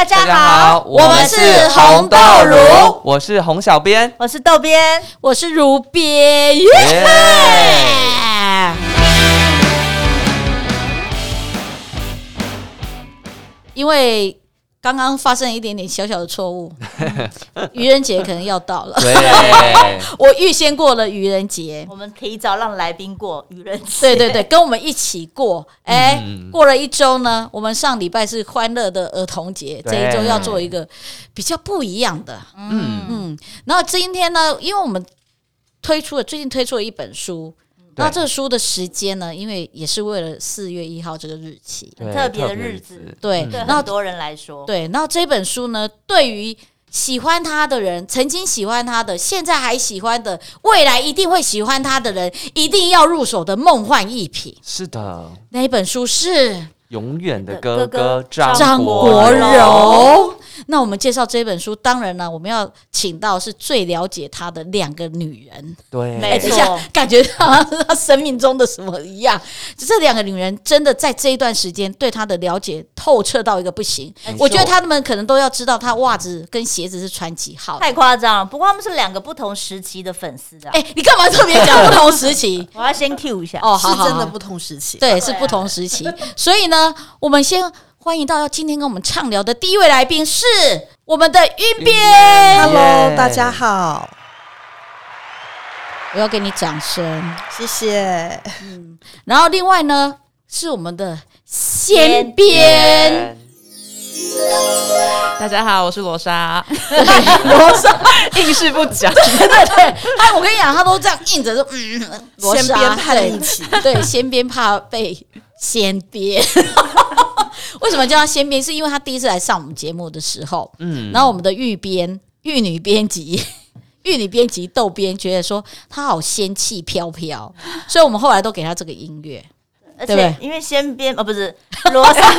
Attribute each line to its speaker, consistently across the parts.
Speaker 1: 大家好，我们是红豆如，
Speaker 2: 我是红小编，
Speaker 3: 我是豆编，
Speaker 1: 我是如编，耶！因为刚刚发生一点点小小的错误，愚人节可能要到了，
Speaker 2: 对，
Speaker 1: 我预先过了愚人节，
Speaker 3: 我们提早让来宾过愚人节。
Speaker 1: 对对对，跟我们一起过。哎、
Speaker 2: 嗯
Speaker 1: 过了一周呢，我们上礼拜是欢乐的儿童节，这一周要做一个比较不一样的。
Speaker 2: 嗯，
Speaker 1: 嗯，然后今天呢，因为我们推出了最近推出了一本书，
Speaker 2: 对
Speaker 1: 那这个书的时间呢，因为也是为了四月一号这个日期，
Speaker 2: 对
Speaker 3: 特别的日子。
Speaker 1: 对那
Speaker 3: 很多人来说，
Speaker 1: 对。然后这本书呢，对于喜欢他的人，曾经喜欢他的，现在还喜欢的，未来一定会喜欢他的人，一定要入手的梦幻一品。
Speaker 2: 是的，
Speaker 1: 那一本书是
Speaker 2: 永远的哥
Speaker 3: 哥
Speaker 2: 张
Speaker 1: 张
Speaker 2: 国
Speaker 3: 荣。
Speaker 1: 那我们介绍这本书，当然呢，我们要请到是最了解他的两个女人。
Speaker 2: 对，
Speaker 3: 没错，
Speaker 1: 感觉好像是他生命中的什么一样。就这两个女人真的在这一段时间对他的了解透彻到一个不行。我觉得他们可能都要知道他袜子跟鞋子是穿几号。
Speaker 3: 太夸张了。不过他们是两个不同时期的粉丝啊。
Speaker 1: 哎，你干嘛特别讲不同时期？
Speaker 3: 我要先 Q 一下。
Speaker 1: 哦，好好好
Speaker 4: 是真的不同时期。
Speaker 1: 对，是不同时期。所以呢，我们先欢迎到今天跟我们畅聊的第一位来宾是我们的晕边。
Speaker 4: Hello，大家好，
Speaker 1: 我要给你掌声。
Speaker 4: 谢谢。
Speaker 1: 然后另外呢，是我们的先
Speaker 3: 先
Speaker 1: 边。
Speaker 5: 大家好，我是罗莎，
Speaker 1: 罗莎，
Speaker 5: 硬是不讲。
Speaker 1: 对对对，他我跟你讲，他都这样硬着，说嗯，罗莎对，先边怕被先边。为什么叫他先编？是因为他第一次来上我们节目的时候，
Speaker 2: 嗯，
Speaker 1: 然后我们的玉编、玉女编辑、玉女编辑豆编觉得说他好仙气飘飘，所以我们后来都给他这个音乐。
Speaker 3: 而
Speaker 1: 对不对
Speaker 3: 且因为先编哦，不是 罗莎，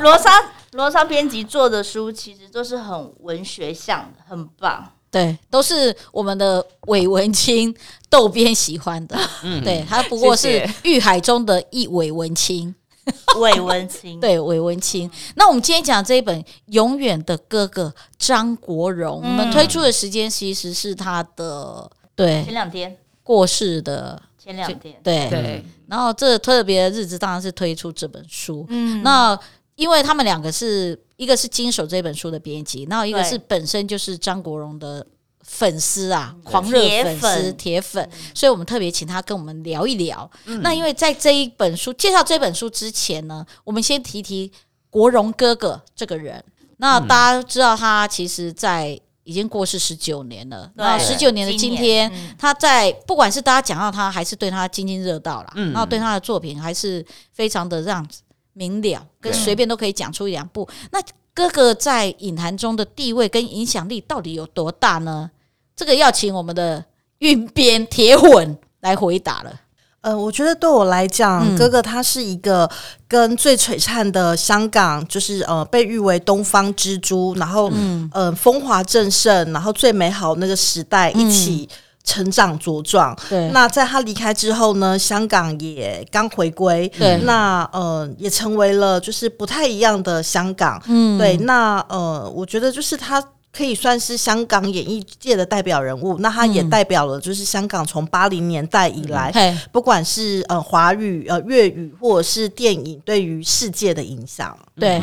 Speaker 3: 罗莎，罗莎编辑做的书其实都是很文学向的，很棒。
Speaker 1: 对，都是我们的韦文清窦编喜欢的。嗯对他不过是玉海中的一韦文清。
Speaker 3: 魏文清，
Speaker 1: 对，韦文清。那我们今天讲这一本《永远的哥哥》张国荣，我们推出的时间其实是他的对
Speaker 3: 前两天，
Speaker 1: 过世的
Speaker 3: 前两天，
Speaker 1: 对。
Speaker 5: 对，
Speaker 1: 然后这特别的日子当然是推出这本书。
Speaker 3: 嗯，
Speaker 1: 那因为他们两个是一个是经手这本书的编辑，然后一个是本身就是张国荣的粉丝啊，狂热粉丝、铁粉，所以我们特别请他跟我们聊一聊。那因为在这一本书介绍这本书之前呢，我们先提提国荣哥哥这个人。那大家知道他其实，在已经过世十九年了。
Speaker 3: 对
Speaker 1: 那十九年的今天，
Speaker 3: 嗯
Speaker 1: 他在不管是大家讲到他，还是对他津津乐道啦，
Speaker 2: 嗯
Speaker 1: 然后对他的作品还是非常的让明了，跟随便都可以讲出一两部。那哥哥在影坛中的地位跟影响力到底有多大呢？这个要请我们的运边铁混来回答了。
Speaker 4: 呃，我觉得对我来讲，
Speaker 1: 嗯
Speaker 4: 哥哥他是一个跟最璀璨的香港，就是呃被誉为东方之珠，然后
Speaker 1: 嗯
Speaker 4: 呃风华正盛，然后最美好那个时代一起成长茁壮。
Speaker 1: 对，
Speaker 4: 那在他离开之后呢，香港也刚回归，
Speaker 1: 对
Speaker 4: 那呃也成为了就是不太一样的香港。
Speaker 1: 嗯
Speaker 4: 对，那呃，我觉得就是他可以算是香港演艺界的代表人物，那他也
Speaker 1: 嗯
Speaker 4: 代表了就是香港从八零年代以来，
Speaker 1: 嘿，
Speaker 4: 不管是呃华语、呃粤语或者是电影对于世界的影响。
Speaker 1: 对。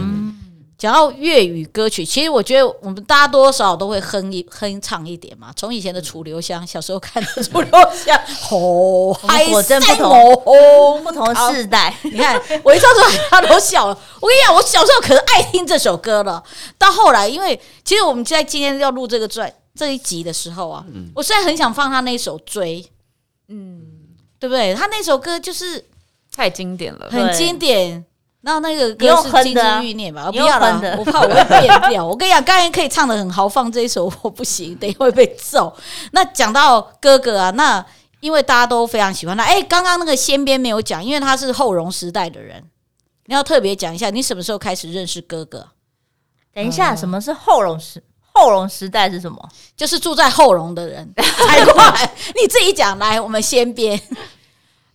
Speaker 1: 讲到粤语歌曲，其实我觉得我们大家多少都会哼一哼唱一点嘛。从以前的楚留香，小时候看的楚留香，吼，
Speaker 3: 们果真不同
Speaker 1: 同
Speaker 3: 不同世代，
Speaker 1: 你看，我一唱出来，他都笑了。我跟你讲，我小时候可是爱听这首歌了。到后来，因为其实我们在今天要录这个专这一集的时候啊，我虽然很想放他那首《追》，嗯，对不对？他那首歌就是
Speaker 5: 太经典了。
Speaker 1: 很经典，那那个歌是金枝欲孽吧？不要了，我怕我会变调。我跟你讲，刚才可以唱的很豪放，这一首我不行，等一下会被揍。那讲到哥哥啊，那因为大家都非常喜欢他。哎，刚刚那个先边没有讲，因为他是后荣时代的人，你要特别讲一下，你什么时候开始认识哥哥？
Speaker 3: 等一下，什么是后荣时？后荣时代是什么？
Speaker 1: 就是住在后荣的人才怪。你自己讲来，我们先编。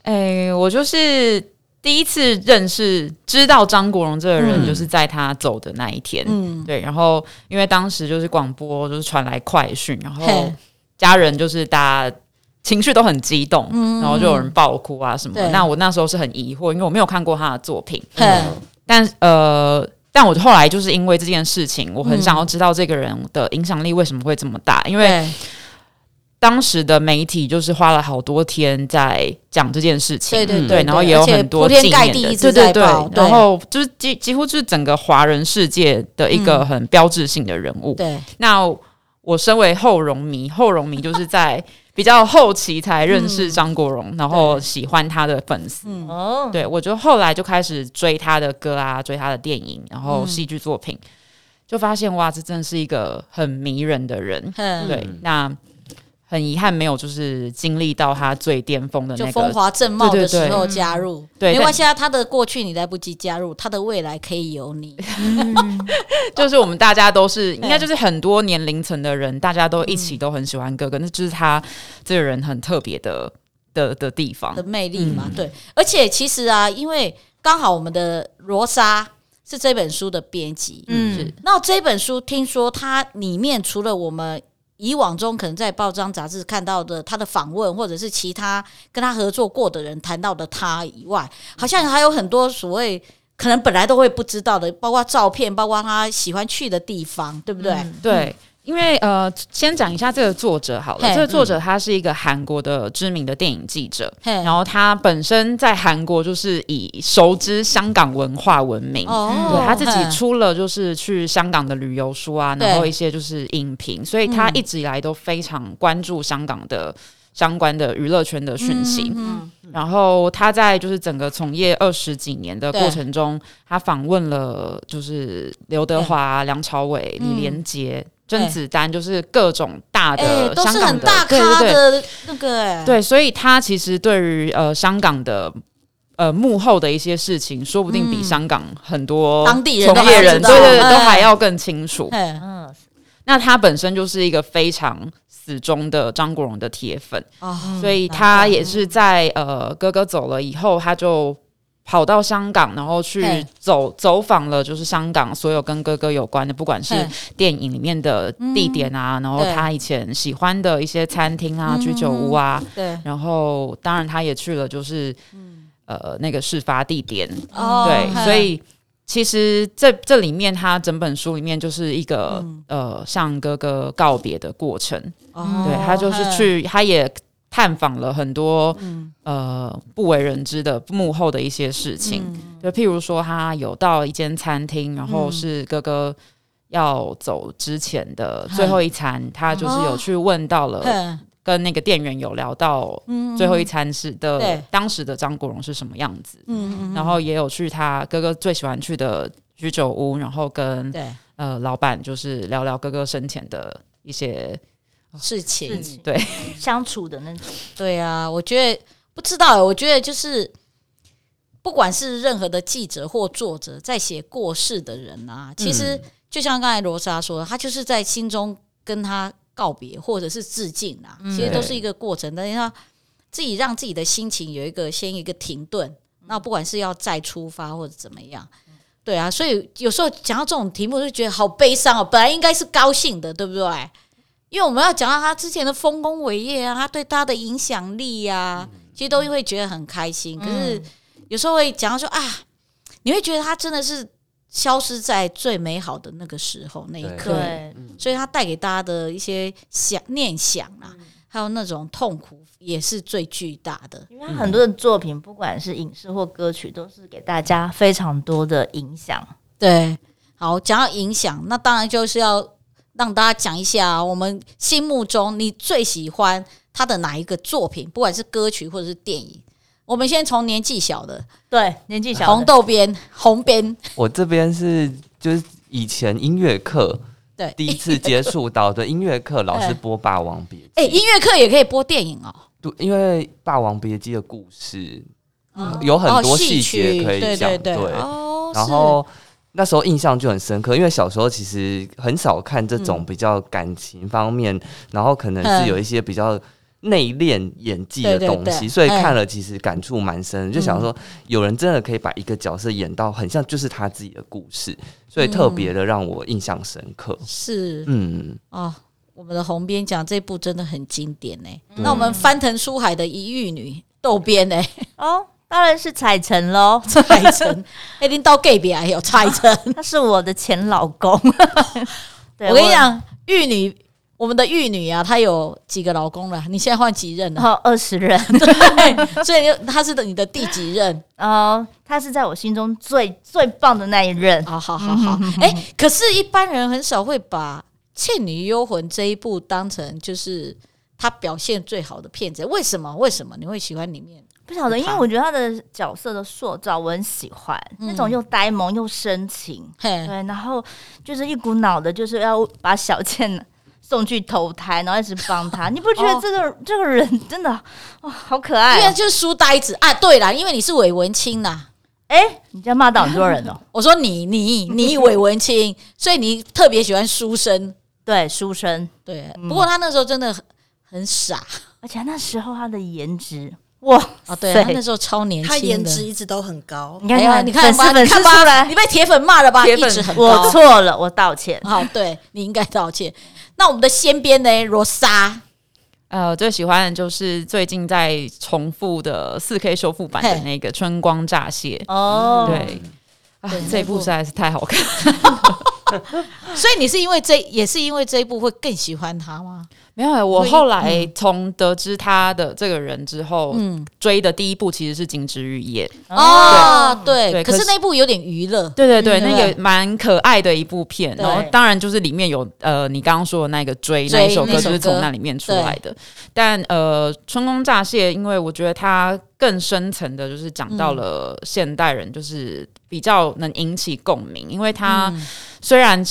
Speaker 5: 哎、我就是第一次认识、知道张国荣这个人，
Speaker 1: 嗯。
Speaker 5: 就是在他走的那一天。
Speaker 1: 嗯，
Speaker 5: 对，然后因为当时就是广播就是传来快讯，然后家人就是大家情绪都很激动，然后就有人爆哭啊什么。的。那我那时候是很疑惑，因为我没有看过他的作品，
Speaker 1: 嗯
Speaker 5: 但呃。但我后来就是因为这件事情，我很
Speaker 1: 嗯。
Speaker 5: 想要知道这个人的影响力为什么会这么大，因为
Speaker 1: 对，
Speaker 5: 当时的媒体就是花了好多天在讲这件事情，
Speaker 1: 对对
Speaker 5: 对，然后也有很多
Speaker 1: 而且铺天
Speaker 5: 纪念的，对对对，
Speaker 1: 对。
Speaker 5: 然后就是几几乎是整个华人世界的一个很标志性的人物。
Speaker 1: 对，
Speaker 5: 那我身为后荣迷，后荣迷就是在比较后期才认识张国荣，然后喜欢他的粉丝。
Speaker 1: 嗯，
Speaker 3: 哦，
Speaker 5: 对我就后来就开始追他的歌啊，追他的电影，然后戏剧作品，就发现哇，这真的是一个很迷人的人。
Speaker 1: 嗯。
Speaker 5: 对，那很遗憾没有就是经历到他最巅峰的
Speaker 1: 就
Speaker 5: 那个。
Speaker 1: 风华正茂的时候加入，
Speaker 5: 对
Speaker 1: 没关系啊，他的过去你来不及加入，他的未来可以有你。
Speaker 5: 就是我们大家都是，应该就是很多年龄层的人，大家都一起都很喜欢哥哥，那就是他这个人很特别的的的地方
Speaker 1: 的。魅力嘛，对。而且其实啊，因为刚好我们的罗莎是这本书的编辑，
Speaker 3: 嗯
Speaker 5: 是
Speaker 1: 那这本书听说它里面除了我们以往中可能在报章杂志看到的他的访问，或者是其他跟他合作过的人谈到的他以外，好像还有很多所谓可能本来都会不知道的，包括照片，包括他喜欢去的地方，对不对？
Speaker 5: 对，因为呃，先讲一下这个作者好了。
Speaker 1: 嘿
Speaker 5: 这个作者他是一个韩国的知名的电影记者，然后他本身在韩国就是以熟知香港文化闻名。
Speaker 1: 哦
Speaker 5: 对他自己出了就是去香港的旅游书啊，然后一些就是影评，所以他一直以来都非常关注香港的相关的娱乐圈的讯息。
Speaker 1: 嗯
Speaker 5: 然后他在就是整个从业二十几年的
Speaker 1: 对
Speaker 5: 过程中，他访问了就是刘德华、梁朝伟、
Speaker 1: 嗯
Speaker 5: 李连杰、甄子丹，就是各种大
Speaker 1: 哎、
Speaker 5: 的
Speaker 1: 都是
Speaker 5: 香港的
Speaker 1: 很大
Speaker 5: 对对对。
Speaker 1: 咖的那个、哎，
Speaker 5: 对，所以他其实对于呃香港的。呃，幕后的一些事情，说不定比
Speaker 1: 嗯。
Speaker 5: 香港很多
Speaker 1: 当地
Speaker 5: 从业人，对对对，
Speaker 1: 哎
Speaker 5: 都还要更清楚。
Speaker 3: 嗯，
Speaker 5: 那他本身就是一个非常死忠的张国荣的铁粉，
Speaker 1: 哦，
Speaker 5: 所以他也是在呃哥哥走了以后，他就跑到香港，然后去走走访了，就是香港所有跟哥哥有关的，不管是电影里面的地点啊，然后他以前喜欢的一些餐厅啊、
Speaker 1: 嗯
Speaker 5: 居酒屋啊，
Speaker 1: 对，
Speaker 5: 然后当然他也去了，就是呃那个事发地点，
Speaker 1: 哦
Speaker 5: 对，所以。其实这这里面，他整本书里面就是一个、
Speaker 1: 嗯。
Speaker 5: 呃向哥哥告别的过程。
Speaker 1: 哦。
Speaker 5: 对他就是去，他也探访了很多、
Speaker 1: 嗯。
Speaker 5: 呃不为人知的幕后的一些事情，
Speaker 1: 嗯。
Speaker 5: 就譬如说他有到一间餐厅，然后是哥哥要走之前的最后一餐，他就是有去问到了，跟那个店员有聊到
Speaker 1: 嗯
Speaker 5: 最后一餐是的、当时的张国荣是什么样子，然后也有去他哥哥最喜欢去的居酒屋，然后跟
Speaker 1: 对。
Speaker 5: 呃老板就是聊聊哥哥生前的一些
Speaker 1: 事情
Speaker 3: 事情
Speaker 5: 对
Speaker 3: 相处的那种，
Speaker 1: 对啊，我觉得不知道欸，我觉得就是不管是任何的记者或作者在写过世的人啊，其实就像刚才罗莎说的，他就是在心中跟他告别或者是致敬啊，其实都是一个过程。但是他自己让自己的心情有一个先一个停顿，那不管是要再出发或者怎么样。对啊，所以有时候讲到这种题目，就觉得好悲伤哦。本来应该是高兴的，对不对？因为我们要讲到他之前的丰功伟业啊，他对他的影响力呀、其实都会觉得很开心。可是有时候会讲到说啊，你会觉得他真的是消失在最美好的那个时候那一刻，所以他带给大家的一些想念想啊，还有那种痛苦，也是最巨大的。
Speaker 3: 因为他很多的作品，不管是影视或歌曲，都是给大家非常多的影响。
Speaker 1: 对，好，讲到影响，那当然就是要让大家讲一下我们心目中你最喜欢他的哪一个作品，不管是歌曲或者是电影。我们先从年纪小的
Speaker 3: 对，年纪小的。
Speaker 1: 红豆边、红边，
Speaker 2: 我这边是就是以前音乐课
Speaker 1: 对，
Speaker 2: 第一次接触到的 音乐课，老师播《霸王别姬》
Speaker 1: 哎、音乐课也可以播电影哦，
Speaker 2: 对，因为《霸王别姬》的故事
Speaker 1: 嗯。
Speaker 2: 有很多
Speaker 1: 哦
Speaker 2: 细
Speaker 1: 曲
Speaker 2: 节可以讲，
Speaker 1: 对对对，哦，
Speaker 2: 然后那时候印象就很深刻，因为小时候其实很少看这种比较感情方面，然后可能
Speaker 1: 嗯。
Speaker 2: 是有一些比较内敛演技的
Speaker 1: 对对对。
Speaker 2: 东西，所以
Speaker 1: 嗯。
Speaker 2: 看了其实感触蛮深的，就想说有人真的可以把一个角色演到很像就是他自己的故事，所以特别的让我印象深刻。
Speaker 1: 是。
Speaker 2: 嗯，
Speaker 1: 哦，我们的红边讲这部真的很经典呢。那我们翻腾出海的一玉女窦边呢，
Speaker 3: 哦，当然是彩晨喽，
Speaker 1: 彩晨，一定到 gay 边还有彩晨。
Speaker 3: 他是我的前老公。对
Speaker 1: 我跟你，讲，玉女，我们的玉女啊，她有几个老公了？你现在换几任了？
Speaker 3: 哦二十任，
Speaker 1: 对，所以就她是你的第几任？
Speaker 3: 哦，她是在我心中最最棒的那一任。
Speaker 1: 好好好好，哎、可是，一般人很少会把《倩女幽魂》这一部当成就是他表现最好的片子。为什么？为什么你会喜欢里面？
Speaker 3: 不晓得，因为我觉得他的角色的塑造我很喜欢，那种又呆萌又深情，
Speaker 1: 嘿，
Speaker 3: 对，然后就是一股脑的，就是要把小倩送去投胎，然后一直帮他。你不觉得这个、这个人真的哇好可爱、哦？
Speaker 1: 因为就是书呆子啊。对啦，因为你是韦文清呐。
Speaker 3: 哎、你这样骂到很多人哦。
Speaker 1: 我说你你 你韦文清，所以你特别喜欢书生。
Speaker 3: 对，书生，
Speaker 1: 对，不过他那时候真的很很傻
Speaker 3: 而且那时候他的颜值，哇
Speaker 1: 啊，对那时候超年
Speaker 4: 他颜
Speaker 1: 轻的。
Speaker 4: 值一直都很高。
Speaker 3: 你看
Speaker 1: 哎呀
Speaker 3: 看，
Speaker 1: 你看，
Speaker 3: 粉丝
Speaker 1: 看吧，
Speaker 3: 丝出来
Speaker 1: 你，被铁粉骂了吧？
Speaker 5: 铁粉
Speaker 1: 一直很
Speaker 3: 我
Speaker 1: 高。
Speaker 3: 错了，我道歉。
Speaker 1: 好，对你应该道歉。那我们的先边呢？罗莎，
Speaker 5: 呃，最喜欢的就是最近在重复的四 K 修复版的那个《春光乍泄》。
Speaker 3: 哦，
Speaker 5: 对，啊，这一
Speaker 1: 部
Speaker 5: 部实在是太好看。
Speaker 1: 所以你是因为这也是因为这一部会更喜欢他吗？
Speaker 5: 没有欸，我后来从得知他的这个人之后，
Speaker 1: 嗯，
Speaker 5: 追的第一部其实是《金枝玉叶》。
Speaker 1: 哦，对，可是
Speaker 5: 对可是
Speaker 1: 那部有点娱乐，
Speaker 5: 对对对，
Speaker 1: 嗯
Speaker 5: 那
Speaker 1: 对
Speaker 5: 个蛮可爱的一部片。然后当然就是里面有呃，你刚刚说的那个追
Speaker 1: 追
Speaker 5: 那一首歌，就是从那里面出来的。但呃，《春宫乍泄》，因为我觉得它更深层的，就是讲到了现代人，就是比较能引起共鸣，因为它
Speaker 1: 嗯
Speaker 5: 虽然。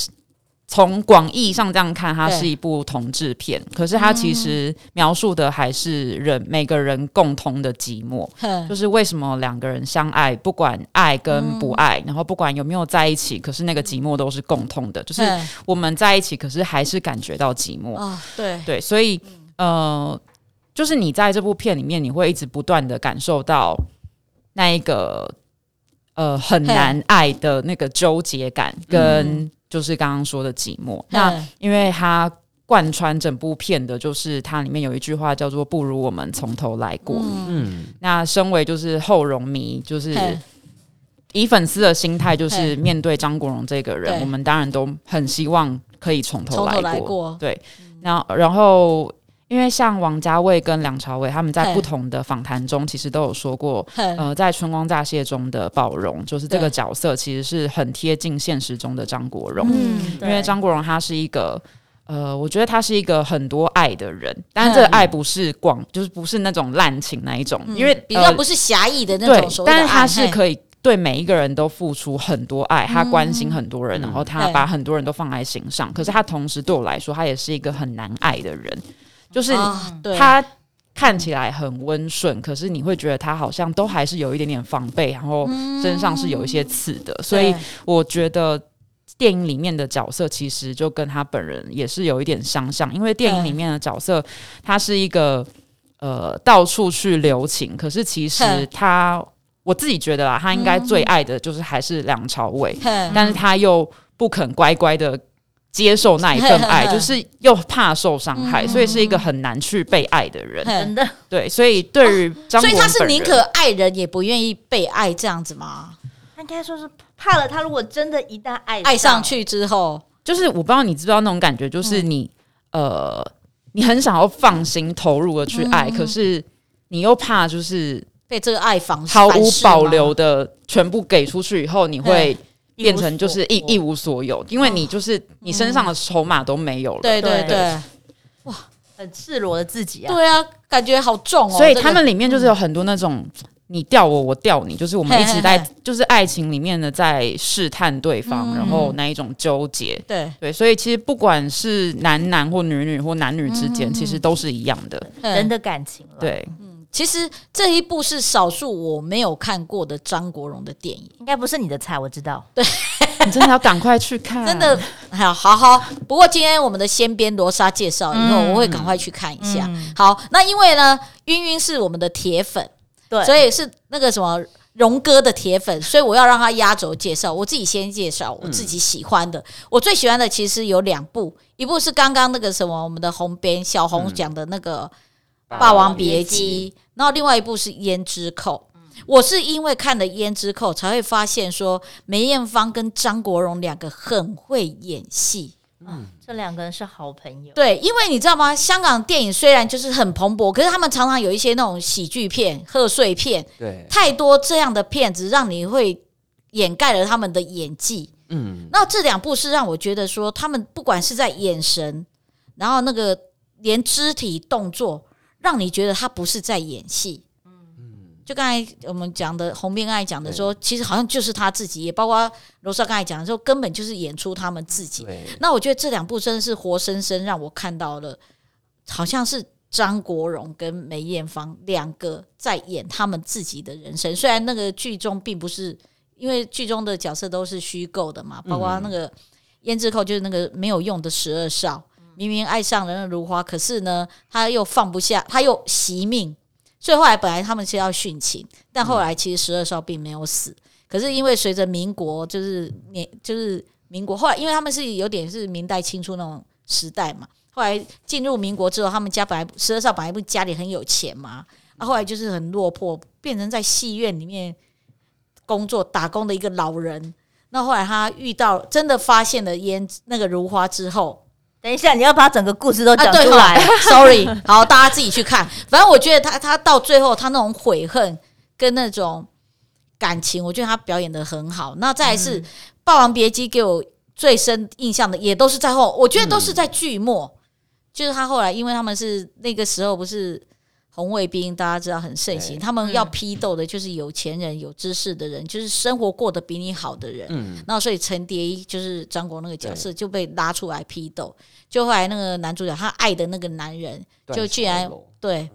Speaker 5: 从广义上这样看，它是一部同志片，可是它其实描述的还是人每个人共同的寂寞。就是为什么两个人相爱，不管爱跟不爱，然后不管有没有在一起，可是那个寂寞都是共通的。就是我们在一起，可是还是感觉到寂寞。
Speaker 1: 哦，对，
Speaker 5: 对，所以呃，就是你在这部片里面，你会一直不断的感受到那一个呃很难爱的那个纠结感，跟就是刚刚说的寂寞。那
Speaker 1: 嗯
Speaker 5: 因为它贯穿整部片的，就是它里面有一句话叫做“不如我们从头来过”。
Speaker 2: 嗯，
Speaker 5: 那身为就是后荣迷，就是以粉丝的心态，就是面对张国荣这个人，我们当然都很希望可以从头来
Speaker 1: 来过。
Speaker 5: 对，然后然后因为像王家卫跟梁朝伟他们在不同的访谈中，其实都有说过。呃，在《春光乍泄》中的宝荣，就是这个角色，其实是很贴近现实中的张国荣。
Speaker 3: 嗯，
Speaker 5: 因为张国荣他是一个，呃，我觉得他是一个很多爱的人，但是这个爱不是广，就是不是那种滥情那一种，因为
Speaker 1: 嗯比较
Speaker 5: 呃
Speaker 1: 不是狭义的那种
Speaker 5: 但是他是可以对每一个人都付出很多爱，他关心很多人，
Speaker 2: 嗯。
Speaker 5: 然后他把很多人都放在心上。可是他同时对我来说，他也是一个很难爱的人，就是他看起来很温顺，可是你会觉得他好像都还是有一点点防备，然后身上是有一些刺的，所以我觉得。电影里面的角色其实就跟他本人也是有一点相像，因为电影里面的角色他是一个呃到处去留情，可是其实他我自己觉得啊，他应该最爱的就是还是梁朝伟，但是他又不肯乖乖的接受那一份爱，就是又怕受伤害，所以是一个很难去被爱的人。
Speaker 3: 真的，
Speaker 5: 对，所以对于张
Speaker 1: 所以他是宁可爱人也不愿意被爱这样子吗？
Speaker 3: 他应该说是怕了。他如果真的一旦爱
Speaker 1: 爱上，去之后，
Speaker 5: 就是我不知道你知不知道那种感觉，就是你、呃，你很想要放心投入的去爱，可是你又怕就是
Speaker 1: 被这个爱防
Speaker 5: 毫无保留的全部给出去以后，你会变成就是一一无所有，因为你就是你身上的筹码都没有了。
Speaker 1: 对对
Speaker 3: 对
Speaker 1: 哇
Speaker 3: 很赤裸的自己啊。
Speaker 1: 对啊，感觉好重哦。
Speaker 5: 所以他们里面就是有很多那种你吊我，我吊你，就是我们一直在
Speaker 1: 嘿嘿
Speaker 5: 就是爱情里面的在试探对方，
Speaker 1: 嗯
Speaker 5: 然后那一种纠结。
Speaker 1: 对，
Speaker 5: 对，所以其实不管是男男或女女或男女之间，其实都是一样的。
Speaker 3: 人
Speaker 1: 的。
Speaker 3: 的感情了。，
Speaker 5: 对，
Speaker 1: 其实这一部是少数我没有看过的张国荣的电影，
Speaker 3: 应该不是你的菜，我知道。
Speaker 5: 对你真的要赶快去看，
Speaker 1: 真的好好好。不过今天我们的先编罗莎介绍以后，
Speaker 3: 嗯
Speaker 1: 我会赶快去看一下。
Speaker 3: 嗯
Speaker 1: 好，那因为呢，晕晕是我们的铁粉，
Speaker 3: 对，
Speaker 1: 所以是那个什么荣哥的铁粉，所以我要让他压轴介绍。我自己先介绍我自己喜欢的，我最喜欢的其实有两部，一部是刚刚那个什么我们的红边小红讲的那个《霸王别姬》，然后另外一部是《胭脂扣》。我是因为看了《胭脂扣》，才会发现说梅艳芳跟张国荣两个很会演戏。
Speaker 3: 嗯这两个人是好朋友。
Speaker 1: 对，因为你知道吗？香港电影虽然就是很蓬勃，可是他们常常有一些那种喜剧片、贺岁片，
Speaker 2: 对，
Speaker 1: 太多这样的片子，让你会掩盖了他们的演技。
Speaker 2: 嗯，
Speaker 1: 那这两部是让我觉得说，他们不管是在眼神，然后那个连肢体动作，让你觉得他不是在演戏。就刚才我们讲的红边爱讲的说，其实好像就是他自己，也包括罗莎刚才讲的说，根本就是演出他们自己。那我觉得这两部真的是活生生让我看到了，好像是张国荣跟梅艳芳两个在演他们自己的人生。虽然那个剧中并不是，因为剧中的角色都是虚构的嘛，包括那个胭脂扣就是那个没有用的十二少，明明爱上了那如花，可是呢他又放不下，他又惜命，所以后来本来他们是要殉情，但后来其实十二少并没有死。可是因为随着民国就是年就是民国，后来因为他们是有点是明代清初那种时代嘛，后来进入民国之后，他们家本来十二少本来不家里很有钱嘛，啊，后来就是很落魄，变成在戏院里面工作打工的一个老人。那后来他遇到真的发现了烟那个如花之后，
Speaker 3: 等一下，你要把整个故事都讲出来。
Speaker 1: Sorry，好，大家自己去看。反正我觉得他他到最后他那种悔恨跟那种感情，我觉得他表演的很好。那再来是《霸王别姬》，给我最深印象的也都是在后，我觉得都是在剧末，就是他后来因为他们是那个时候不是。红卫兵大家知道很盛行，他们要批斗的就是有钱人、有知识的人，就是生活过得比你好的人。
Speaker 2: 嗯，
Speaker 1: 那所以陈蝶衣就是张国那个角色就被拉出来批斗，就后来那个男主角他爱的那个男人，就居然对，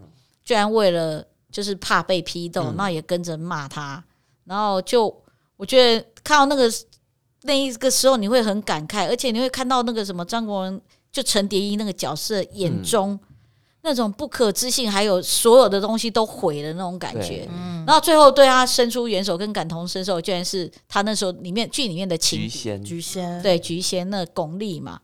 Speaker 1: 居然为了就是怕被批斗，
Speaker 2: 嗯。
Speaker 1: 那也跟着骂他，然后就我觉得看到那个那一个时候你会很感慨，而且你会看到那个什么张国荣就陈蝶衣那个角色眼中。那种不可置信，还有所有的东西都毁了那种感觉，
Speaker 2: 嗯。
Speaker 1: 然后最后对他伸出援手跟感同身受，居然是他那时候里面剧里面的情敌
Speaker 2: 菊仙，
Speaker 4: 菊仙，
Speaker 1: 对菊仙那巩俐嘛，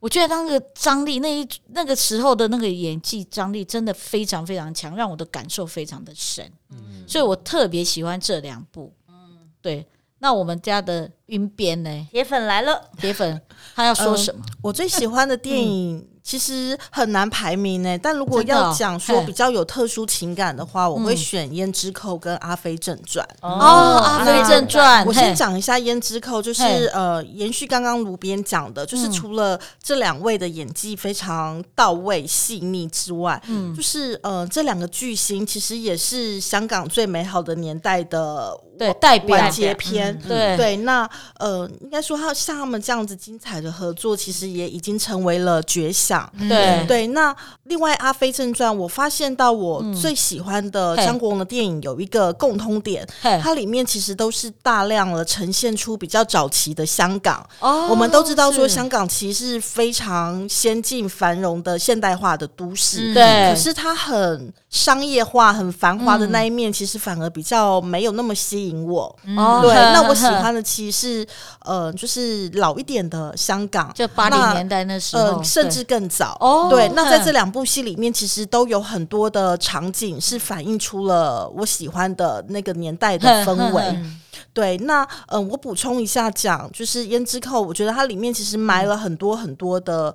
Speaker 1: 我觉得那个张力那一那个时候的那个演技张力真的非常非常强，让我的感受非常的深，嗯。所以我特别喜欢这两部。嗯对，那我们家的晕边呢？
Speaker 3: 铁粉来了，
Speaker 1: 铁粉他要说什么？
Speaker 4: 我最喜欢的电影其实很难排名呢，但如果要讲说比较有特殊情感的话，我会
Speaker 1: 嗯。
Speaker 4: 选《胭脂扣》跟《阿飞正传》。
Speaker 1: 哦，《阿飞正传》
Speaker 4: 我先讲一下《胭脂扣》，就是呃，延续刚刚卢边讲的，就是
Speaker 1: 嗯。
Speaker 4: 除了这两位的演技非常到位、细腻之外，
Speaker 1: 嗯。
Speaker 4: 就是呃，这两个巨星其实也是香港最美好的年代的
Speaker 1: 对代表。
Speaker 4: 完结篇。
Speaker 3: 嗯
Speaker 1: 对。
Speaker 4: 对，那呃，应该说他像他们这样子精彩的合作，其实也已经成为了绝响。
Speaker 1: 对。
Speaker 4: 对，那另外《阿飞正传》，我发现到我
Speaker 1: 嗯。
Speaker 4: 最喜欢的
Speaker 1: 嘿。
Speaker 4: 张国荣的电影有一个共通点，它里面其实都是大量了呈现出比较早期的香港。
Speaker 1: 哦
Speaker 4: 我们都知道说，香港其实是非常先进、繁荣的现代化的都市，
Speaker 3: 嗯
Speaker 1: 对，
Speaker 4: 可是它很商业化、很繁华的
Speaker 1: 嗯
Speaker 4: 那一面，其实反而比较没有那么吸引我。
Speaker 1: 哦。
Speaker 4: 对，那我喜欢的其实是呃，就是老一点的香港，
Speaker 1: 就八零年代那时候，
Speaker 4: 呃，甚至更早。
Speaker 1: 哦。
Speaker 4: 对，那在这两部戏里面，其实都有很多的场景是反映出了我喜欢的那个年代的氛围。对，那嗯、呃我补充一下讲，就是《胭脂扣》，我觉得它里面其实埋了很多很多的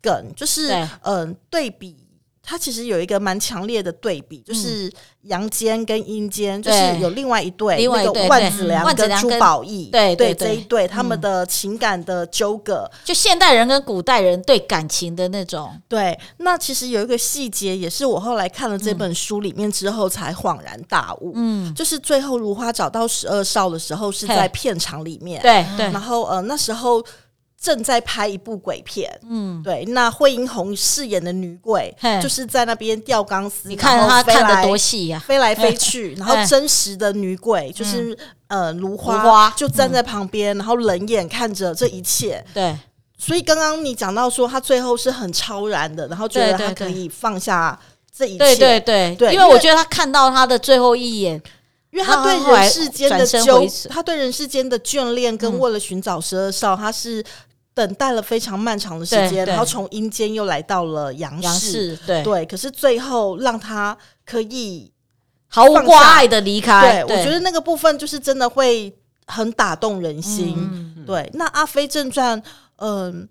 Speaker 4: 梗，就是嗯、呃对比它其实有一个蛮强烈的对比，就是阳间跟阴间，就是有另外一对，那个
Speaker 1: 另外一对对。
Speaker 4: 万子良跟朱宝义，
Speaker 1: 对对对
Speaker 4: 对。这一对他们的情感的纠葛。
Speaker 1: 就现代人跟古代人对感情的那种，
Speaker 4: 对，那其实有一个细节，也是我后来看了这本书里面之后才恍然大悟。
Speaker 1: 嗯，
Speaker 4: 就是最后如花找到十二少的时候，是在片场里面，
Speaker 1: 对对。
Speaker 4: 然后呃那时候正在拍一部鬼片，
Speaker 1: 嗯，
Speaker 4: 对，那惠英红饰演的女鬼就是在那边吊钢丝，
Speaker 1: 你看她看的
Speaker 4: 来
Speaker 1: 多细呀、
Speaker 4: 飞来飞去，然后
Speaker 1: 哎
Speaker 4: 真实的女鬼就是、呃芦花，
Speaker 1: 花。
Speaker 4: 就站在旁边，然后冷眼看着这一切。
Speaker 1: 对。
Speaker 4: 所以刚刚你讲到说，她最后是很超然的，然后觉得
Speaker 1: 对对对
Speaker 4: 他可以放下这一切，
Speaker 1: 对对对。
Speaker 4: 对因为
Speaker 1: 因为我觉得她看到她的最后一眼，
Speaker 4: 因为他对人世间的纠
Speaker 1: 回，首
Speaker 4: 他对人世间的眷恋跟
Speaker 1: 嗯。
Speaker 4: 为了寻找十二少，他是等待了非常漫长的时间，然后从阴间又来到了阳
Speaker 1: 杨
Speaker 4: 世，
Speaker 1: 对
Speaker 4: 对，可是最后让他可以
Speaker 1: 毫无挂碍的离开。
Speaker 4: 对，我觉得那个部分就是真的会很打动人心。
Speaker 1: 嗯
Speaker 4: 对，那《阿飞正传》，嗯、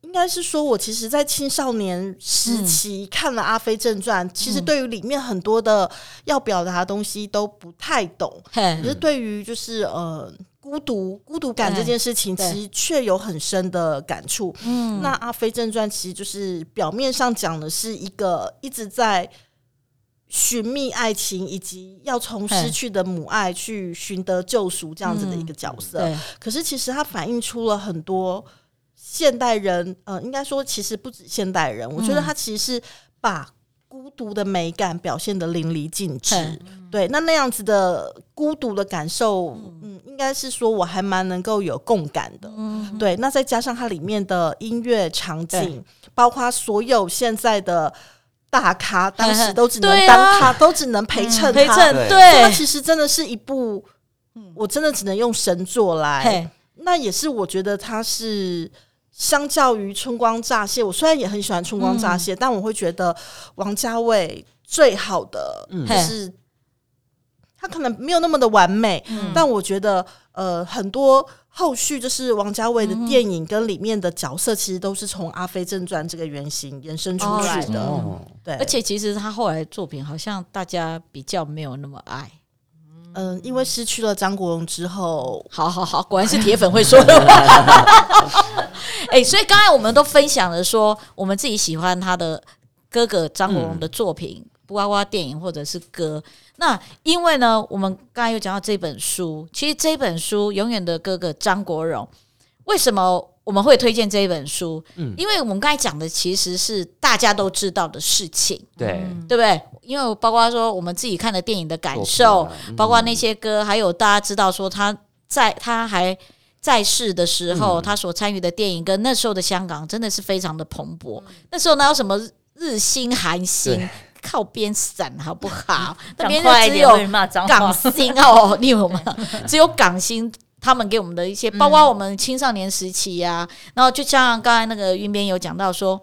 Speaker 4: 应该是说我其实，在青少年时期看了《阿飞正传》，其实对于里面很多的要表达的东西都不太懂，
Speaker 1: 嘿
Speaker 4: 可是对于就是呃。孤独、孤独感这件事情，其实却有很深的感触。
Speaker 1: 嗯。
Speaker 4: 那《阿飞正传》其实就是表面上讲的是一个一直在寻觅爱情，以及要从失去的母爱去寻得救赎这样子的一个角色。
Speaker 1: 对。
Speaker 4: 可是其实它反映出了很多现代人，呃，应该说其实不止现代人，我觉得它其实是把孤独的美感表现的淋漓尽致。对，那那样子的孤独的感受，嗯，应该是说我还蛮能够有共感的。
Speaker 1: 嗯
Speaker 4: 对，那再加上它里面的音乐场景，包括所有现在的大咖，当时都只能
Speaker 1: 对
Speaker 4: 当
Speaker 1: 啊
Speaker 4: 他，都只能陪衬他。
Speaker 1: 陪衬
Speaker 2: 对
Speaker 4: 它，其实真的是一部，我真的只能用神作来。那也是我觉得它是。相较于《春光乍泄》，我虽然也很喜欢《春光乍泄》
Speaker 1: 嗯
Speaker 4: 但我会觉得王家卫最好的是他可能没有那么的完美，
Speaker 1: 嗯
Speaker 4: 但我觉得呃很多后续就是王家卫的
Speaker 1: 嗯
Speaker 4: 电影跟里面的角色，其实都是从《阿飞正传》这个原型延伸出
Speaker 1: 哦
Speaker 4: 去的。
Speaker 2: 哦，
Speaker 4: 对，
Speaker 1: 而且其实他后来的作品好像大家比较没有那么爱。
Speaker 4: 嗯、因为失去了张国荣之后，
Speaker 1: 好好好，果然是铁粉会说的话。哎、所以刚才我们都分享了说，我们自己喜欢他的哥哥张国荣的作品，不包括电影或者是歌。那因为呢，我们刚才有讲到这本书，其实这本书《永远的哥哥》张国荣，为什么我们会推荐这一本书？
Speaker 2: 嗯
Speaker 1: 因为我们刚才讲的其实是大家都知道的事情。
Speaker 2: 对，
Speaker 1: 对不对？因为包括说我们自己看的电影的感受
Speaker 2: 啊，嗯
Speaker 1: 包括那些歌，还有大家知道说他在他还在世的时候，
Speaker 2: 嗯
Speaker 1: 他所参与的电影跟那时候的香港真的是非常的蓬勃。那时候哪有什么日新韩星
Speaker 2: 对
Speaker 1: 靠边闪好不好？那
Speaker 3: 讲
Speaker 1: 边只有港？星 哦，你有吗？只有港星。他们给我们的一些，包
Speaker 3: 嗯
Speaker 1: 括我们青少年时期呀、然后就像刚才那个云边有讲到说，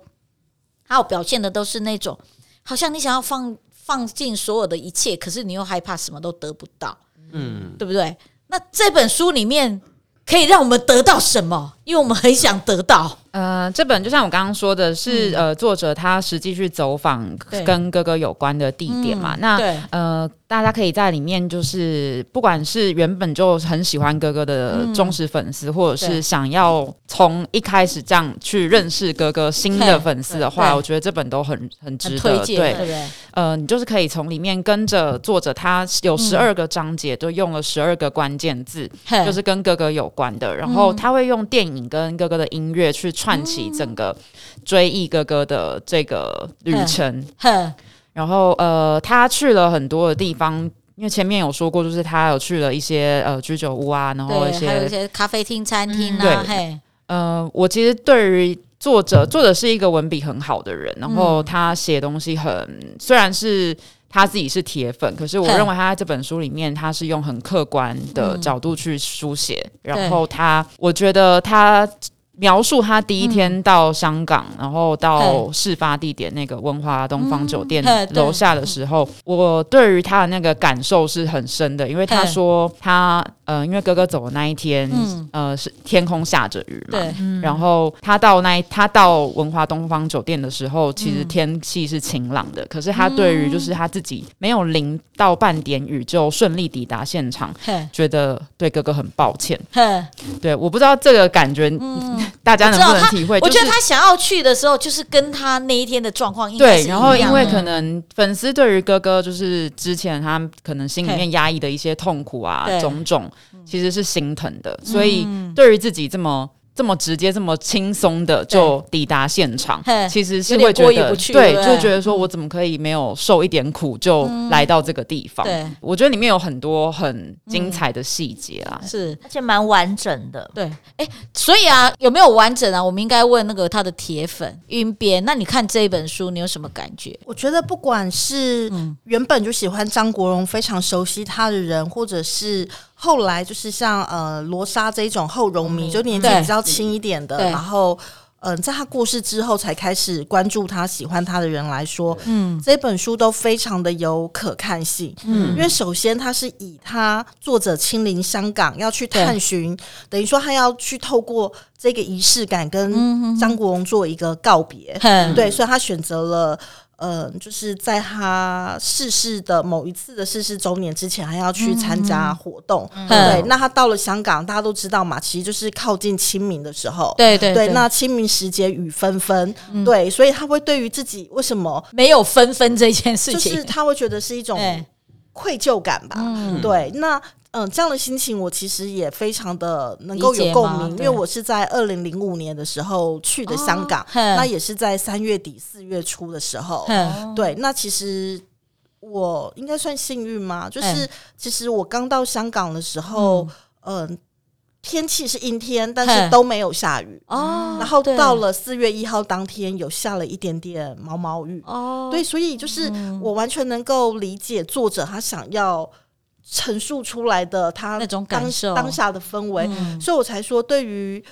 Speaker 1: 还有表现的都是那种，好像你想要放放进所有的一切，可是你又害怕什么都得不到，
Speaker 2: 嗯，
Speaker 1: 对不对？那这本书里面可以让我们得到什么？因为我们很想得到，
Speaker 5: 呃，这本就像我刚刚说的是，呃，作者他实际去走访跟哥哥有关的地点嘛。
Speaker 1: 嗯
Speaker 5: 那
Speaker 1: 对
Speaker 5: 呃，大家可以在里面，就是不管是原本就很喜欢哥哥的忠实粉丝，或者是想要从一开始这样去认识哥哥新的粉丝的话，我觉得这本都很很
Speaker 1: 很
Speaker 5: 值得。对
Speaker 1: 对，不对？
Speaker 5: 呃，你就是可以从里面跟着作者，他有十二个章节，都用了十二个关键字，就是跟哥哥有关的。然后他会用电影跟哥哥的音乐去串起整个追忆哥哥的这个旅程。
Speaker 1: 哼，
Speaker 5: 然后呃，他去了很多的地方，因为前面有说过，就是他有去了一些呃居酒屋啊，然后一
Speaker 1: 些，还有一
Speaker 5: 些
Speaker 1: 些咖啡厅、餐厅啊，
Speaker 5: 对。
Speaker 1: 嘿，
Speaker 5: 呃，我其实对于作者，作者是一个文笔很好的人，然后他写东西很，虽然是他自己是铁粉，可是我认为他在这本书里面，他是用很客观的
Speaker 1: 嗯。
Speaker 5: 角度去书写，然后他，我觉得他描述他第一天到香港，然后到事发地点那个文华东方酒店楼下的时候，我对于他的那个感受是很深的，因为他说他呃，因为哥哥走的那一天，
Speaker 1: 嗯。
Speaker 5: 呃是天空下着雨嘛，
Speaker 1: 对，
Speaker 5: 然后他到那一他到文华东方酒店的时候，其实天气是晴朗的，可是他对于就是他自己没有淋到半点雨就顺利抵达现场，觉得对哥哥很抱歉。对，我不知道这个感觉，大家能不能体会？
Speaker 1: 我觉得他想要去的时候，就是跟他那一天的状况
Speaker 5: 对，然后因为可能粉丝对于哥哥就是之前他可能心里面压抑的一些痛苦啊种种，其实是心疼的，所以对于自己这么。这么直接、这么轻松的就抵达现场，其实是会觉得对，
Speaker 1: 对
Speaker 5: 就觉得说我怎么可以没有受一点苦就来到这个地方？
Speaker 1: 对
Speaker 5: 我觉得里面有很多很精彩的细节啦。
Speaker 1: 是
Speaker 3: 而且蛮完整的。
Speaker 1: 对，哎，所以啊，有没有完整啊？我们应该问那个他的铁粉晕边。那你看这一本书，你有什么感觉？
Speaker 4: 我觉得不管是
Speaker 1: 嗯
Speaker 4: 原本就喜欢张国荣、非常熟悉他的人，或者是后来就是像呃罗莎这一种后荣迷，就年纪比较轻一点的，然后。嗯，在他过世之后才开始关注他、喜欢他的人来说，
Speaker 1: 嗯
Speaker 4: 这本书都非常的有可看性。
Speaker 1: 嗯
Speaker 4: 因为首先他是以他作者亲临香港要去探寻，等于说他要去透过这个仪式感跟张国荣做一个告别。
Speaker 1: 很
Speaker 4: 对，所以他选择了。呃，就是在他逝世的某一次的逝世周年之前，还要去参加活动。对，
Speaker 1: 嗯
Speaker 4: 那他到了香港，大家都知道嘛，其实就是靠近清明的时候。
Speaker 1: 对对
Speaker 4: 对，那清明时节雨纷纷，对，所以他会对于自己为什么，
Speaker 1: 没有纷纷这件事情，
Speaker 4: 就是他会觉得是一种
Speaker 1: 哎
Speaker 4: 愧疚感吧。
Speaker 1: 嗯
Speaker 4: 对，那嗯、这样的心情我其实也非常的能够有共鸣，因为我是在二零零五年的时候去的香港，
Speaker 1: 哼
Speaker 4: 那也是在三月底四月初的时候。
Speaker 1: 哼
Speaker 4: 对，那其实我应该算幸运吗？就是
Speaker 1: 哎
Speaker 4: 其实我刚到香港的时候，嗯、天气是阴天，但是都没有下雨。
Speaker 1: 哦，
Speaker 4: 然后到了四月一号当天，有下了一点点毛毛雨。
Speaker 1: 哦，
Speaker 4: 对，所以就是
Speaker 1: 嗯
Speaker 4: 我完全能够理解作者他想要陈述出来的他
Speaker 1: 那种感
Speaker 4: 当
Speaker 1: 受
Speaker 4: 当下的氛围，
Speaker 1: 嗯
Speaker 4: 所以我才说对于。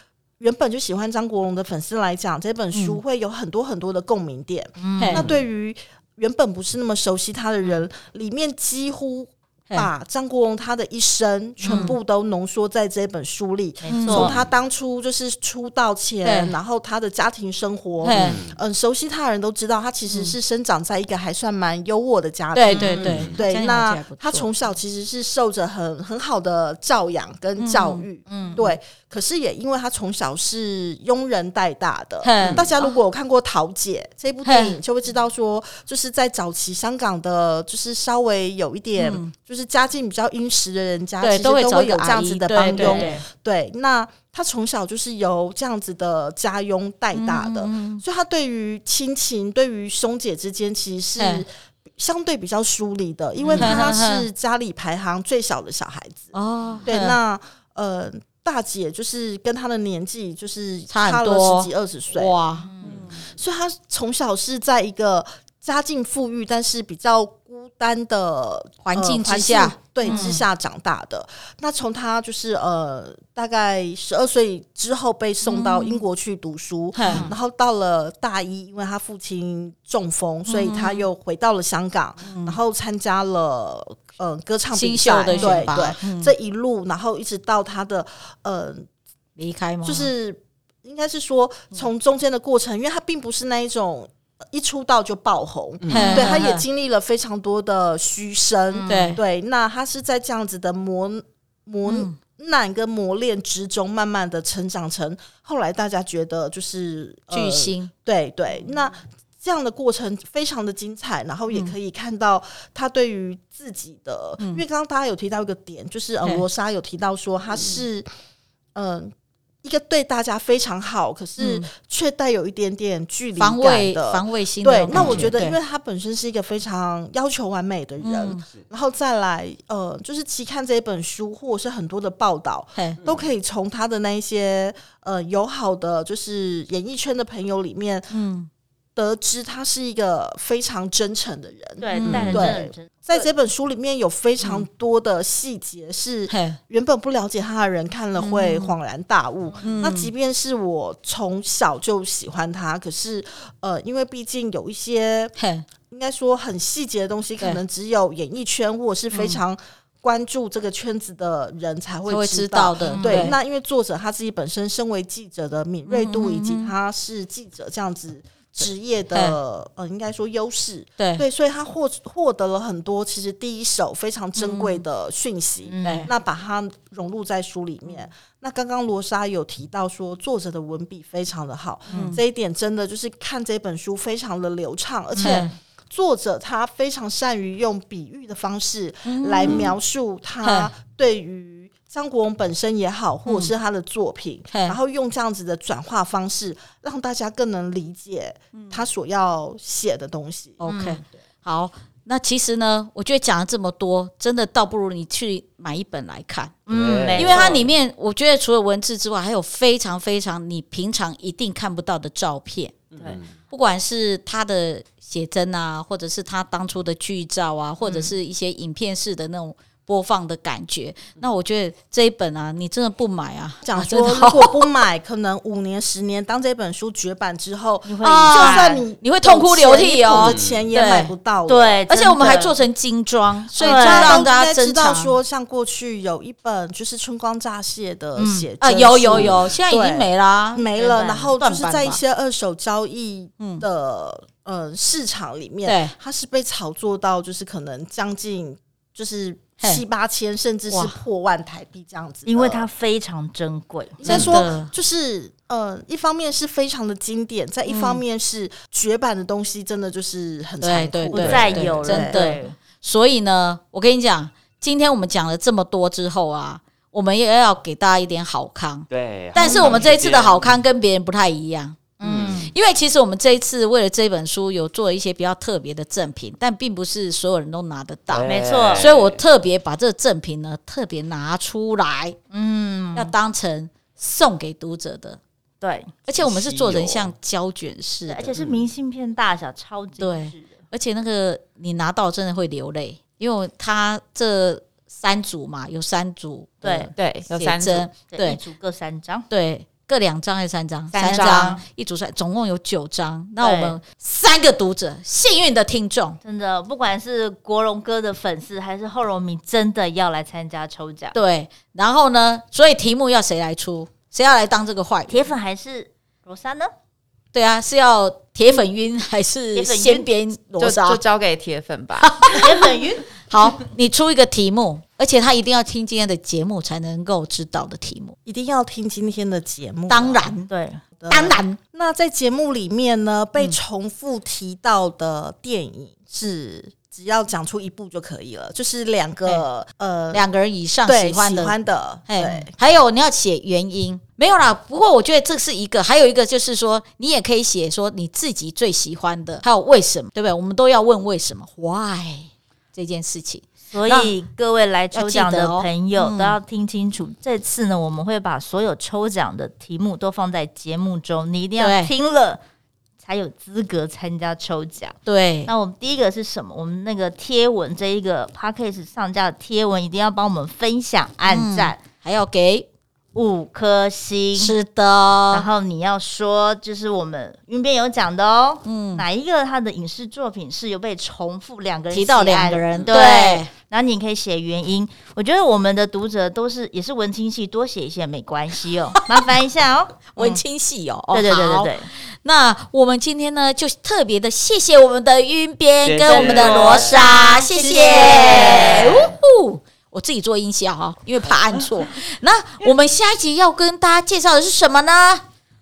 Speaker 4: 原本就喜欢张国荣的粉丝来讲，这本书会有很多很多的共鸣点。
Speaker 1: 嘿
Speaker 4: 那对于原本不是那么熟悉他的人，里面几乎
Speaker 1: 嘿
Speaker 4: 把张国荣他的一生全部都浓缩在这本书里。
Speaker 3: 没
Speaker 4: 从
Speaker 3: 错，
Speaker 4: 他当初就是出道前，然后他的家庭生活，
Speaker 1: 嘿
Speaker 4: 嗯，熟悉他的人都知道，他其实是生长在一个还算蛮优渥的家庭。
Speaker 1: 对对对。
Speaker 4: 对，那他从小其实是受着很很好的教养跟教育，
Speaker 1: 嗯。
Speaker 4: 对。可是也因为他从小是佣人带大的，
Speaker 1: 哼。
Speaker 4: 大家如果有看过《桃姐》这部电影，就会知道说，就是在早期香港的，就是稍微有一点，就是家境比较殷实的人家，
Speaker 1: 嗯
Speaker 4: 其实都
Speaker 1: 都会
Speaker 4: 有这样子的帮佣。
Speaker 1: 对
Speaker 4: 那他从小就是由这样子的家佣带大的，
Speaker 1: 嗯
Speaker 4: 所以他对于亲情、对于兄姐之间，其实是相对比较疏离的，因为他是家里排行最小的小孩子。
Speaker 1: 哦，
Speaker 4: 对，
Speaker 1: 嗯。
Speaker 4: 那呃，大姐就是跟她的年纪就是
Speaker 1: 差
Speaker 4: 了
Speaker 1: 多。
Speaker 4: 十几二十岁，
Speaker 1: 哇，
Speaker 4: 所以她从小是在一个家境富裕但是比较孤单的
Speaker 1: 环境
Speaker 4: 呃
Speaker 1: 之下。
Speaker 4: 对
Speaker 1: 嗯。
Speaker 4: 之下长大的。那从他就是呃大概十二岁之后被送到英国去读书，
Speaker 1: 哼
Speaker 4: 然后到了大一，因为他父亲中风，所以
Speaker 1: 嗯
Speaker 4: 他又回到了香港，然后参加了呃歌唱比赛，对对，
Speaker 1: 嗯。
Speaker 4: 这一路，然后一直到他的呃
Speaker 1: 离开吗？
Speaker 4: 就是应该是说从中间的过程，因为他并不是那一种呃一出道就爆红，
Speaker 1: 嘿
Speaker 4: 对，他也经历了非常多的嘘声，
Speaker 1: 对。
Speaker 4: 对，那他是在这样子的磨磨
Speaker 1: 嗯。
Speaker 4: 难跟磨练之中，慢慢的成长成后来大家觉得就是、呃
Speaker 1: 巨星，
Speaker 4: 对对，那。这样的过程非常的精彩，然后也
Speaker 1: 嗯。
Speaker 4: 可以看到他对于自己的，因为刚刚大家有提到一个点，就是呃
Speaker 1: 嘿
Speaker 4: 罗莎有提到说他是嗯、一个对大家非常好，可是
Speaker 1: 嗯。
Speaker 4: 却带有一点点距离
Speaker 1: 防
Speaker 4: 感
Speaker 1: 卫
Speaker 4: 的
Speaker 1: 防卫心
Speaker 4: 对。那我觉得，因为他本身是一个非常要求完美的人，
Speaker 1: 嗯。
Speaker 4: 然后再来，呃，就是期看这一本书，或者是很多的报道，都可以从他的那一些呃友好的，就是演艺圈的朋友里面
Speaker 1: 嗯
Speaker 4: 得得知他是一个非常真诚的人。
Speaker 3: 对，
Speaker 1: 嗯。
Speaker 3: 但人
Speaker 4: 对
Speaker 3: 真的真
Speaker 4: 在这本书里面有非常多的细节是，原本不了解他的人看了会
Speaker 1: 嗯。
Speaker 4: 恍然大悟。那即便是我从小就喜欢他，可是呃，因为毕竟有一些，应该说很细节的东西，可能只有演艺圈或者是非常关注这个圈子的人才
Speaker 1: 会知道。的。
Speaker 4: 对，那因为作者他自己本身身为记者的敏锐度，以及他是记者这样子职业的呃，应该说优势，
Speaker 1: 对。
Speaker 4: 对，所以他获获得了很多其实第一手非常珍贵的讯息。
Speaker 1: 对。
Speaker 4: 那把它融入在书里面。那刚刚罗莎有提到说，作者的文笔非常的好，这一点真的就是看这本书非常的流畅，而且
Speaker 1: 嗯。
Speaker 4: 作者他非常善于用比喻的方式
Speaker 1: 嗯。
Speaker 4: 来描述他对于张国荣本身也好，或者是他的作品，
Speaker 1: 嘿。
Speaker 4: 然后用这样子的转化方式，让大家更能理解他所要写的东西。
Speaker 1: OK，好。那其实呢，我觉得讲了这么多，真的倒不如你去买一本来看，
Speaker 3: 嗯，
Speaker 1: 因为它
Speaker 3: 错
Speaker 1: 里面我觉得除了文字之外，还有非常非常你平常一定看不到的照片，
Speaker 3: 对。
Speaker 1: 不管是他的写真啊，或者是他当初的剧照啊，或者是一些影片式的那种播放的感觉。那我觉得这一本啊，你真的不买啊，
Speaker 4: 讲
Speaker 1: 啊真
Speaker 4: 说，
Speaker 1: 的。好
Speaker 4: 如果不买，可能五年、十年，当这本书绝版之后，
Speaker 3: 你会
Speaker 1: 啊
Speaker 4: 就算你
Speaker 1: 你会痛哭流涕哦。
Speaker 4: 有钱也买不到。
Speaker 3: 对，
Speaker 1: 而且我们还做成精装，所以就让大家
Speaker 4: 知。道说，像过去有一本就是春光乍泄的写
Speaker 1: 啊，有有有，现在已经没啦。
Speaker 4: 没了，然后就是在一些二手交易的呃市场里面，
Speaker 1: 对。
Speaker 4: 它是被炒作到就是可能将近就是
Speaker 1: 嘿
Speaker 4: 七八千，甚至是破万台币这样子。
Speaker 3: 因为它非常珍贵。
Speaker 4: 应该说，就是呃，一方面是非常的经典，在一方面是绝版的东西，真的就是很残酷。
Speaker 3: 不
Speaker 1: 对对对
Speaker 3: 再有了，
Speaker 1: 真的
Speaker 3: 对
Speaker 1: 所以呢，我跟你讲，今天我们讲了这么多之后啊，我们也要给大家一点好康。
Speaker 2: 对，
Speaker 1: 但是我们这一次的好康跟别人不太一样，
Speaker 3: 嗯，
Speaker 1: 因为其实我们这一次为了这本书有做一些比较特别的赠品，但并不是所有人都拿得到，
Speaker 2: 对。
Speaker 3: 没错
Speaker 1: 所以我特别把这个赠品呢特别拿出来，
Speaker 3: 嗯，
Speaker 1: 要当成送给读者的，
Speaker 3: 对，
Speaker 1: 而且我们是做成像胶卷式的，
Speaker 3: 而且是明信片大小，超级对。
Speaker 1: 而且那个你拿到真的会流泪，因为它这三组嘛，有三组对
Speaker 5: 对，有
Speaker 1: 写
Speaker 5: 三组，
Speaker 1: 真，
Speaker 3: 对。一组各三张。
Speaker 1: 对，各两张还是三张？
Speaker 5: 三
Speaker 1: 张
Speaker 5: 张，
Speaker 1: 一组三，总共有九张。那我们三个读者，幸运的听众，
Speaker 3: 真的，不管是国荣哥的粉丝还是后荣迷，真的要来参加抽奖。
Speaker 1: 对，然后呢，所以题目要谁来出？谁要来当这个坏人？
Speaker 3: 铁粉还是罗莎呢？
Speaker 1: 对啊，是要铁粉晕还是先编罗
Speaker 5: 就
Speaker 1: 莎
Speaker 5: 就？交给铁粉吧。
Speaker 3: 铁粉晕，
Speaker 1: 好，你出一个题目，而且他一定要听今天的节目才能够知道的题目。
Speaker 4: 一定要听今天的节目。
Speaker 1: 当然，
Speaker 3: 对，
Speaker 1: 当然，
Speaker 4: 那在节目里面呢，被
Speaker 1: 嗯
Speaker 4: 重复提到的电影是只要讲出一部就可以了，就是两个呃
Speaker 1: 两个人以上喜欢的，喜
Speaker 4: 欢的，
Speaker 1: 哎
Speaker 4: 对，
Speaker 1: 还有你要写原因，没有啦。不过我觉得这是一个，还有一个就是说，你也可以写说你自己最喜欢的，还有为什么，对不对？我们都要问为什么，why 这件事情。
Speaker 3: 所以各位来抽奖的朋友
Speaker 1: 嗯
Speaker 3: 都要听清楚。这次呢，我们会把所有抽奖的题目都放在节目中，你一定要听了才有资格参加抽奖。
Speaker 1: 对，
Speaker 3: 那我们第一个是什么？我们那个贴文这一个 p a c k a g e 上架的贴文，一定要帮我们分享、按赞
Speaker 1: 还要给
Speaker 3: 五颗星。
Speaker 1: 是的。
Speaker 3: 然
Speaker 1: 的，
Speaker 3: 后你要说，就是我们云边有讲的哦，嗯，哪一个他的影视作品是有被重复两个人
Speaker 1: 提到两个人，
Speaker 3: 对，
Speaker 1: 对，
Speaker 3: 然后你可以写原因。我觉得我们的读者都是也是文青系，多写一些没关系哦，麻烦一下哦。
Speaker 1: 文青系哦，哦
Speaker 3: 对对对对对，
Speaker 1: 那我们今天呢，就特别的谢谢我们的晕边跟我们的罗莎，谢
Speaker 3: 谢。
Speaker 1: 谢
Speaker 3: 谢。
Speaker 1: 呜呼我自己做音效哈，因为怕按错。那我们下一集要跟大家介绍的是什么呢？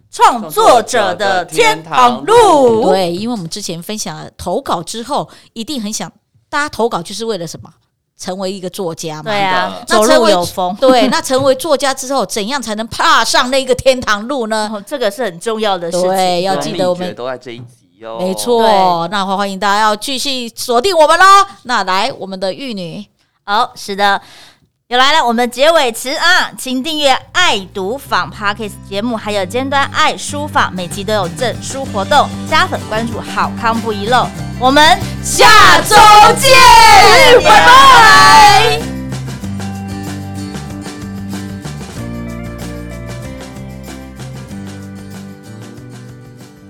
Speaker 3: 创作者的天堂路。
Speaker 1: 对，因为我们之前分享了投稿之后，一定很想大家投稿就是为了什么？成为一个作家嘛。
Speaker 3: 对啊，
Speaker 1: 那
Speaker 3: 走路
Speaker 1: 成为
Speaker 3: 有风。
Speaker 1: 对，那成为作家之后，怎样才能踏上那个天堂路呢？
Speaker 3: 哦，这个是很重要的事情。
Speaker 1: 对，要记得我们
Speaker 2: 都在这一集哦。
Speaker 1: 没错，那欢迎大家要继续锁定我们喽。那来，我们的玉女，
Speaker 3: 哦，是的，又来了，我们结尾词啊，请订阅“爱读坊 ”Podcast 节目，还有尖端爱书坊，每集都有赠书活动，加粉关注，好康不遗漏。我们
Speaker 1: 下周见，拜拜。